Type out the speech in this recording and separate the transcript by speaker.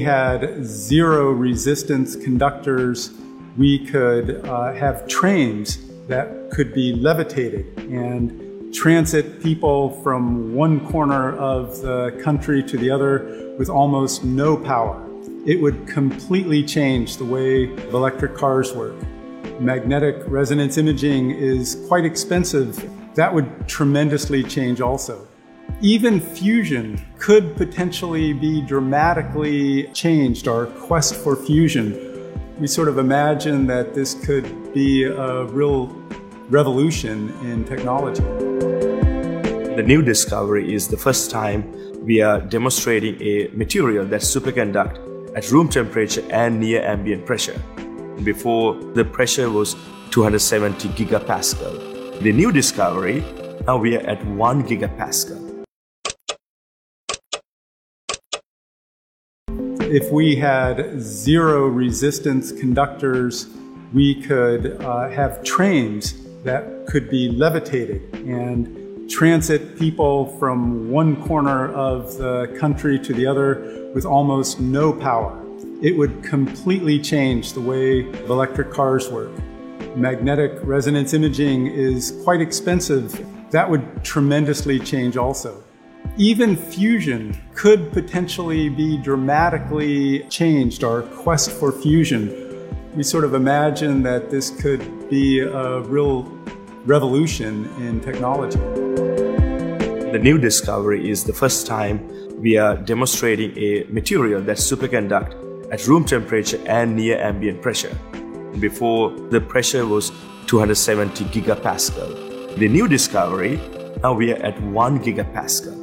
Speaker 1: had zero resistance conductors, we could uh, have trains that could be levitated and transit people from one corner of the country to the other with almost no power. It would completely change the way electric cars work. Magnetic resonance imaging is quite expensive. That would tremendously change also. Even fusion could potentially be dramatically changed, our quest for fusion. We sort of imagine that this could be a real revolution in technology.
Speaker 2: The new discovery is the first time we are demonstrating a material that superconduct at room temperature and near ambient pressure. Before, the pressure was 270 gigapascal. The new discovery, now we are at 1 gigapascal.
Speaker 1: If we had zero resistance conductors, we could uh, have trains that could be levitated and transit people from one corner of the country to the other with almost no power. It would completely change the way electric cars work. Magnetic resonance imaging is quite expensive. That would tremendously change also. Even fusion could potentially be dramatically changed, our quest for fusion. We sort of imagine that this could be a real revolution in technology.
Speaker 2: The new discovery is the first time we are demonstrating a material that superconduct at room temperature and near ambient pressure. Before, the pressure was 270 gigapascal. The new discovery, now we are at 1 gigapascal.